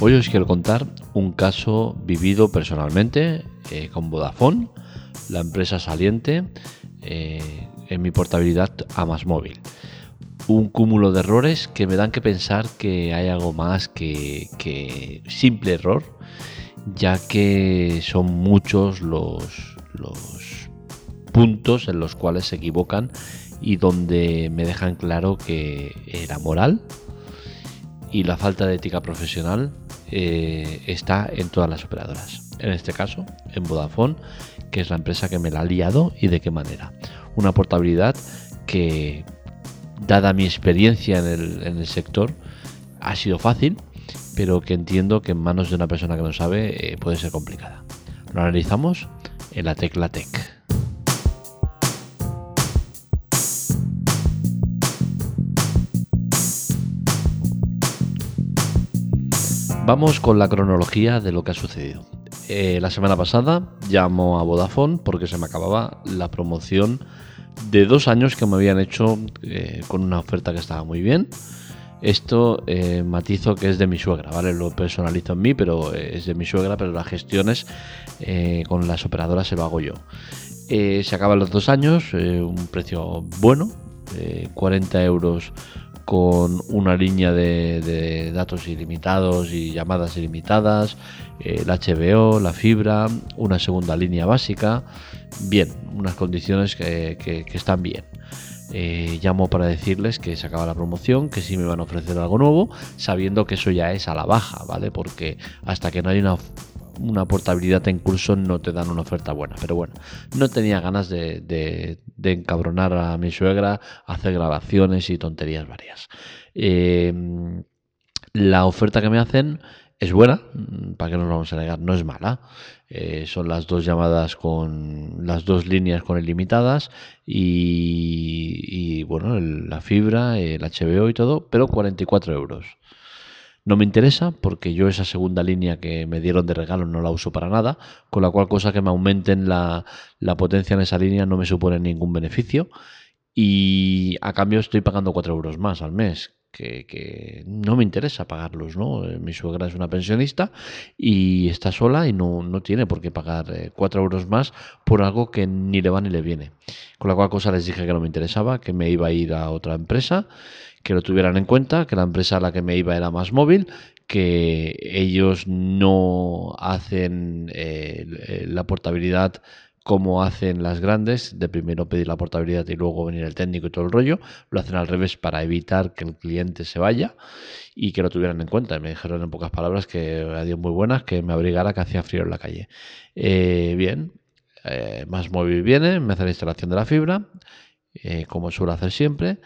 Hoy os quiero contar un caso vivido personalmente eh, con Vodafone, la empresa saliente, eh, en mi portabilidad a más móvil. Un cúmulo de errores que me dan que pensar que hay algo más que, simple error, ya que son muchos los, los puntos en los cuales se equivocan y donde me dejan claro que la moral y la falta de ética profesional eh, está en todas las operadoras. En este caso, en Vodafone, que es la empresa que me la ha liado y de qué manera. Una portabilidad que, dada mi experiencia en el, sector, ha sido fácil, pero que entiendo que en manos de una persona que no sabe eh, puede ser complicada. Lo analizamos en la tecla Tech. Vamos con la cronología de lo que ha sucedido. Eh, la semana pasada llamo a Vodafone porque se me acababa la promoción de dos años que me habían hecho eh, con una oferta que estaba muy bien. Esto eh, matizo que es de mi suegra, ¿vale? Lo personalizo en mí, pero es de mi suegra, pero las gestiones con las operadoras se lo hago yo. se acaban los dos años, un precio bueno, 40 euros con una línea de, datos ilimitados y llamadas ilimitadas, el HBO, la fibra, una segunda línea básica. Bien, unas condiciones que, están bien. Eh, llamo para decirles que se acaba la promoción, que sí me van a ofrecer algo nuevo, sabiendo que eso ya es a la baja, ¿vale? Porque hasta que no hay una una portabilidad en curso no te dan una oferta buena. Pero bueno, no tenía ganas de, encabronar a mi suegra, hacer grabaciones y tonterías varias. Em, la oferta que me hacen es buena, para que nos vamos a negar, no es mala. Eh, son las dos llamadas con las dos líneas con ilimitadas y, y bueno, la fibra, el HBO y todo, pero 44 euros. No me interesa porque yo esa segunda línea que me dieron de regalo no la uso para nada, con la cual cosa que me aumenten la, potencia en esa línea no me supone ningún beneficio y a cambio estoy pagando 4 euros más al mes, que, no me interesa pagarlos, ¿no? Eh, mi suegra es una pensionista y está sola y no, tiene por qué pagar 4 eh, euros más por algo que ni le va ni le viene. Con la cual cosa les dije que no me interesaba, que me iba a ir a otra empresa que lo tuvieran en cuenta, que la empresa a la que me iba era más móvil, que ellos no hacen eh, la portabilidad como hacen las grandes, de primero pedir la portabilidad y luego venir el técnico y todo el rollo, lo hacen al revés para evitar que el cliente se vaya y que lo tuvieran en cuenta. Me dijeron en pocas palabras que adiós muy buenas, que me abrigara que hacía frío en la calle. Eh, bien, eh, más móvil viene, me hace la instalación de la fibra, como suelo hacer siempre,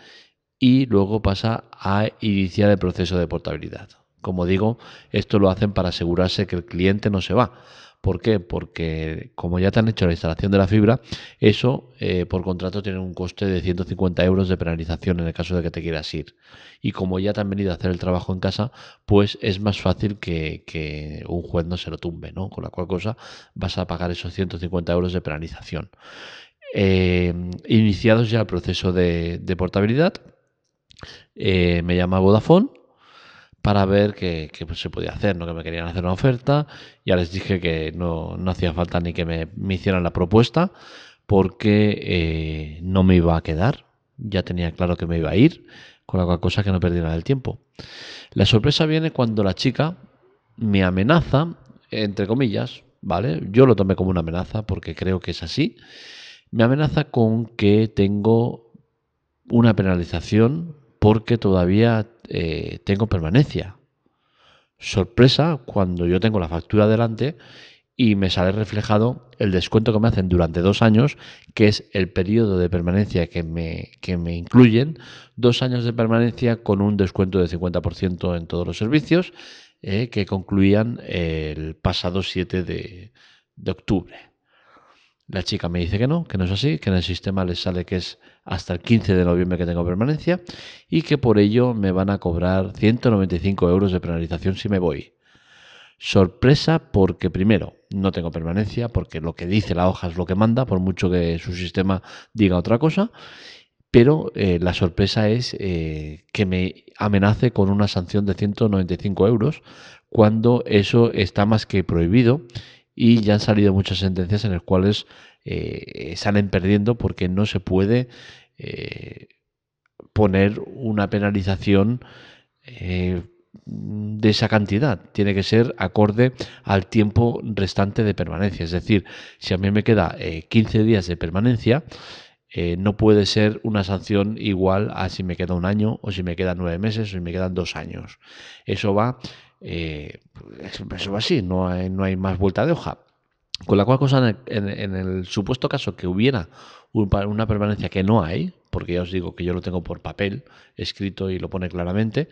y luego pasa a iniciar el proceso de portabilidad. Como digo, esto lo hacen para asegurarse que el cliente no se va. ¿Por qué? Porque como ya te han hecho la instalación de la fibra, eso eh, por contrato tiene un coste de 150 euros de penalización en el caso de que te quieras ir. Y como ya te han venido a hacer el trabajo en casa, pues es más fácil que, un juez no se lo tumbe, ¿no? Con la cual cosa vas a pagar esos 150 euros de penalización. Eh, iniciados ya el proceso de portabilidad, eh, me llama Vodafone para ver qué, se podía hacer, ¿no? que me querían hacer una oferta. Ya les dije que no, hacía falta ni que me, hicieran la propuesta porque eh, no me iba a quedar. Ya tenía claro que me iba a ir, con la cual cosa que no perdiera el tiempo. La sorpresa viene cuando la chica me amenaza, entre comillas, ¿vale? Yo lo tomé como una amenaza porque creo que es así. Me amenaza con que tengo una penalización porque todavía eh, tengo permanencia. Sorpresa cuando yo tengo la factura delante y me sale reflejado el descuento que me hacen durante dos años, que es el periodo de permanencia que me, que me incluyen, dos años de permanencia con un descuento de 50% en todos los servicios, eh, que concluían el pasado 7 de octubre. La chica me dice que no, que no es así, que en el sistema les sale que es hasta el 15 de noviembre que tengo permanencia y que por ello me van a cobrar 195 euros de penalización si me voy. Sorpresa porque primero no tengo permanencia, porque lo que dice la hoja es lo que manda, por mucho que su sistema diga otra cosa. Pero eh, la sorpresa es eh, que me amenace con una sanción de 195 euros cuando eso está más que prohibido y ya han salido muchas sentencias en las cuales eh, salen perdiendo porque no se puede eh, poner una penalización eh, de esa cantidad. Tiene que ser acorde al tiempo restante de permanencia. Es decir, si a mí me queda 15 días de permanencia, no puede ser una sanción igual a si me queda un año o si me quedan nueve meses o si me quedan dos años. Eso va, eso va así, no hay, no hay más vuelta de hoja. Con la cual cosa, en, el supuesto caso que hubiera una permanencia que no hay, porque ya os digo que yo lo tengo por papel escrito y lo pone claramente,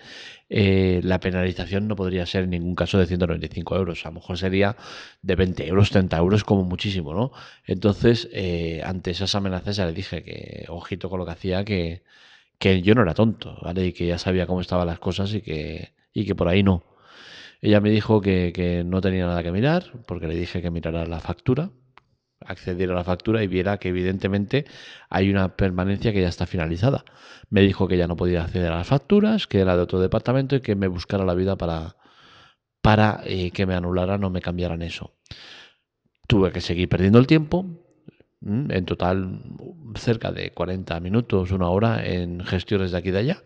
eh, la penalización no podría ser en ningún caso de 195 euros, a lo mejor sería de 20 euros, 30 euros como muchísimo, ¿no? Entonces, eh, ante esas amenazas ya le dije que, ojito con lo que hacía, que, que yo no era tonto, ¿vale? Y que ya sabía cómo estaban las cosas y que, y que por ahí no. Ella me dijo que, no tenía nada que mirar, porque le dije que mirara la factura, accediera a la factura y viera que evidentemente hay una permanencia que ya está finalizada. Me dijo que ya no podía acceder a las facturas, que era de otro departamento y que me buscara la vida para, para eh, que me anularan o me cambiaran eso. Tuve que seguir perdiendo el tiempo, mm, en total cerca de 40 minutos, una hora en gestiones de aquí y de allá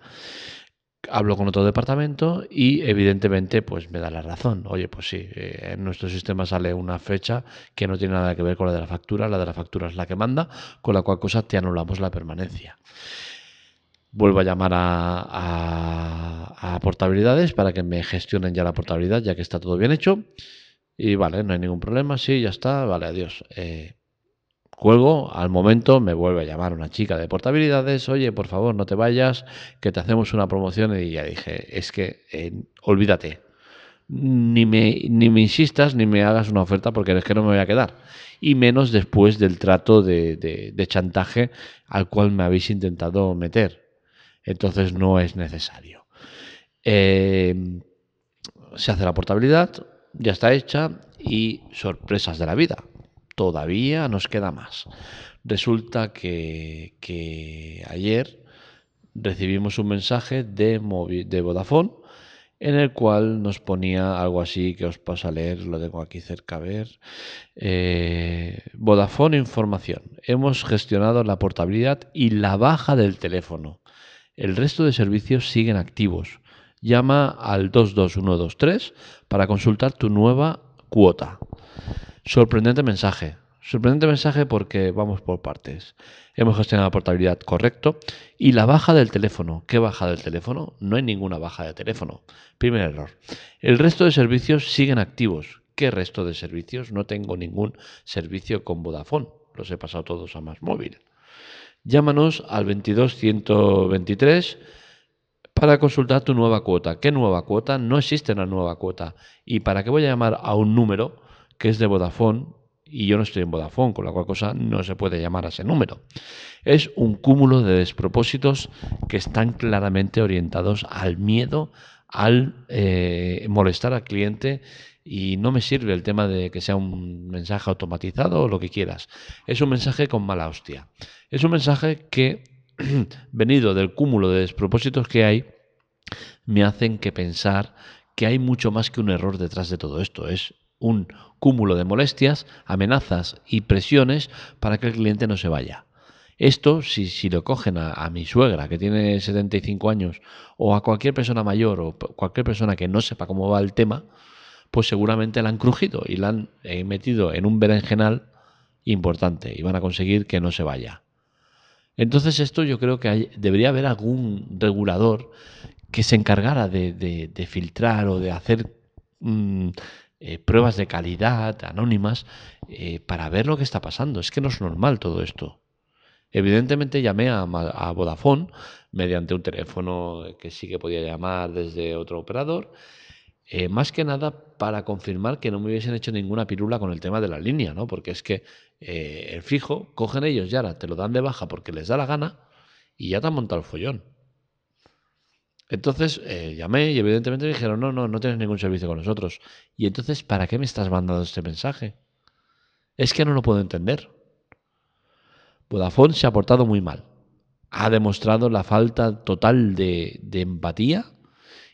hablo con otro departamento y evidentemente pues me da la razón. Oye, pues sí, eh, en nuestro sistema sale una fecha que no tiene nada que ver con la de la factura, la de la factura es la que manda, con la cual cosa te anulamos la permanencia. Vuelvo a llamar a, portabilidades para que me gestionen ya la portabilidad, ya que está todo bien hecho. Y vale, no hay ningún problema, sí, ya está, vale, adiós. Eh, Cuelgo, al momento me vuelve a llamar una chica de portabilidades, oye, por favor, no te vayas, que te hacemos una promoción y ya dije, es que eh, olvídate, ni me, ni me insistas ni me hagas una oferta porque es que no me voy a quedar. Y menos después del trato de, chantaje al cual me habéis intentado meter. Entonces no es necesario. Eh, se hace la portabilidad, ya está hecha y sorpresas de la vida todavía nos queda más. Resulta que, ayer recibimos un mensaje de, Vodafone en el cual nos ponía algo así que os paso a leer, lo tengo aquí cerca a ver. Eh, Vodafone Información. Hemos gestionado la portabilidad y la baja del teléfono. El resto de servicios siguen activos. Llama al 22123 para consultar tu nueva cuota. Sorprendente mensaje. Sorprendente mensaje porque vamos por partes. Hemos gestionado la portabilidad correcto y la baja del teléfono. ¿Qué baja del teléfono? No hay ninguna baja de teléfono. Primer error. El resto de servicios siguen activos. ¿Qué resto de servicios? No tengo ningún servicio con Vodafone. Los he pasado todos a más móvil. Llámanos al 22123 para consultar tu nueva cuota. ¿Qué nueva cuota? No existe una nueva cuota. ¿Y para qué voy a llamar a un número? Que es de Vodafone y yo no estoy en Vodafone, con la cual cosa no se puede llamar a ese número. Es un cúmulo de despropósitos que están claramente orientados al miedo, al eh, molestar al cliente y no me sirve el tema de que sea un mensaje automatizado o lo que quieras. Es un mensaje con mala hostia. Es un mensaje que, venido del cúmulo de despropósitos que hay, me hacen que pensar que hay mucho más que un error detrás de todo esto. Es un cúmulo de molestias, amenazas y presiones para que el cliente no se vaya. Esto, si, si lo cogen a, mi suegra, que tiene 75 años, o a cualquier persona mayor o cualquier persona que no sepa cómo va el tema, pues seguramente la han crujido y la han eh, metido en un berenjenal importante y van a conseguir que no se vaya. Entonces esto yo creo que debería haber algún regulador que se encargara de, filtrar o de hacer mm, eh, pruebas de calidad anónimas eh, para ver lo que está pasando. Es que no es normal todo esto. Evidentemente llamé a, Vodafone mediante un teléfono que sí que podía llamar desde otro operador, eh, más que nada para confirmar que no me hubiesen hecho ninguna pirula con el tema de la línea, ¿no? Porque es que el fijo, cogen ellos y ahora te lo dan de baja porque les da la gana y ya te han montado el follón. Entonces eh, llamé y evidentemente me dijeron, no, no, no tienes ningún servicio con nosotros. Y entonces, ¿para qué me estás mandando este mensaje? Es que no lo puedo entender. Vodafone se ha portado muy mal. Ha demostrado la falta total de empatía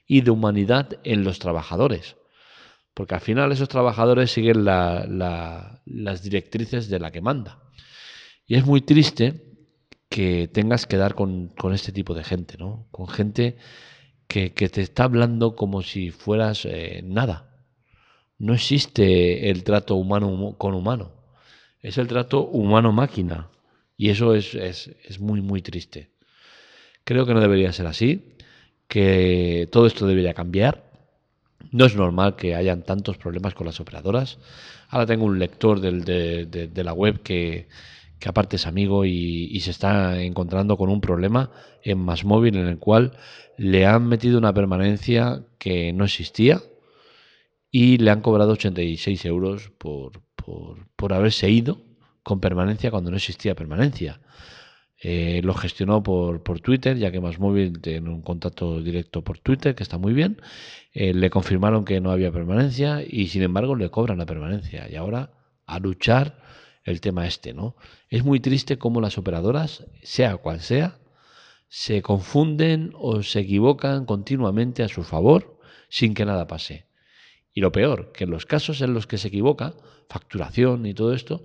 y de humanidad en los trabajadores. Porque al final esos trabajadores siguen las directrices de la que manda. Y es muy triste que tengas que dar con, este tipo de gente, ¿no? Con gente que, te está hablando como si fueras eh, nada. No existe el trato humano con humano. Es el trato humano-máquina. Y eso es, es muy, muy triste. Creo que no debería ser así, que todo esto debería cambiar. No es normal que hayan tantos problemas con las operadoras. Ahora tengo un lector de, la web que, aparte es amigo y, se está encontrando con un problema en Más Móvil en el cual le han metido una permanencia que no existía y le han cobrado 86 euros por, por haberse ido con permanencia cuando no existía permanencia. Eh, lo gestionó por, por, Twitter, ya que Más Móvil tiene un contacto directo por Twitter, que está muy bien. Eh, le confirmaron que no había permanencia y sin embargo le cobran la permanencia. Y ahora a luchar el tema este, ¿no? Es muy triste cómo las operadoras, sea cual sea, se confunden o se equivocan continuamente a su favor sin que nada pase. Y lo peor, que en los casos en los que se equivoca, facturación y todo esto,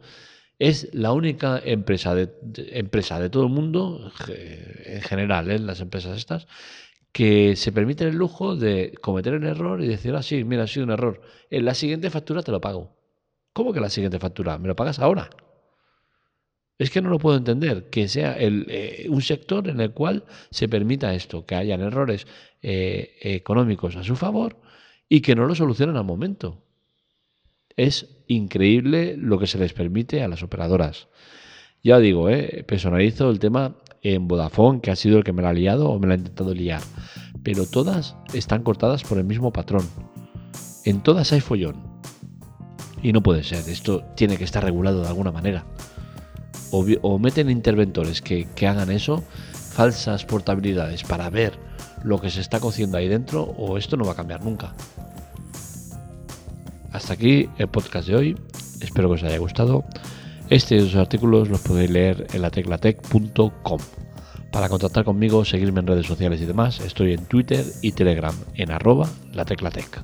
es la única empresa de, empresa de todo el mundo, en general, en ¿eh? las empresas estas, que se permiten el lujo de cometer el error y decir, ah, sí, mira, ha sido un error. En la siguiente factura te lo pago. ¿Cómo que la siguiente factura? ¿Me lo pagas ahora? Es que no lo puedo entender, que sea eh, un sector en el cual se permita esto, que hayan errores eh, económicos a su favor y que no lo solucionen al momento. Es increíble lo que se les permite a las operadoras. Ya digo, ¿eh? personalizo el tema en Vodafone, que ha sido el que me la ha liado o me la ha intentado liar. Pero todas están cortadas por el mismo patrón. En todas hay follón. Y no puede ser, esto tiene que estar regulado de alguna manera. O, meten interventores que, que hagan eso, falsas portabilidades para ver lo que se está cociendo ahí dentro, o esto no va a cambiar nunca. Hasta aquí el podcast de hoy. Espero que os haya gustado. Este y otros artículos los podéis leer en lateclatec.com. Para contactar conmigo, seguirme en redes sociales y demás, estoy en Twitter y Telegram en arroba lateclatec.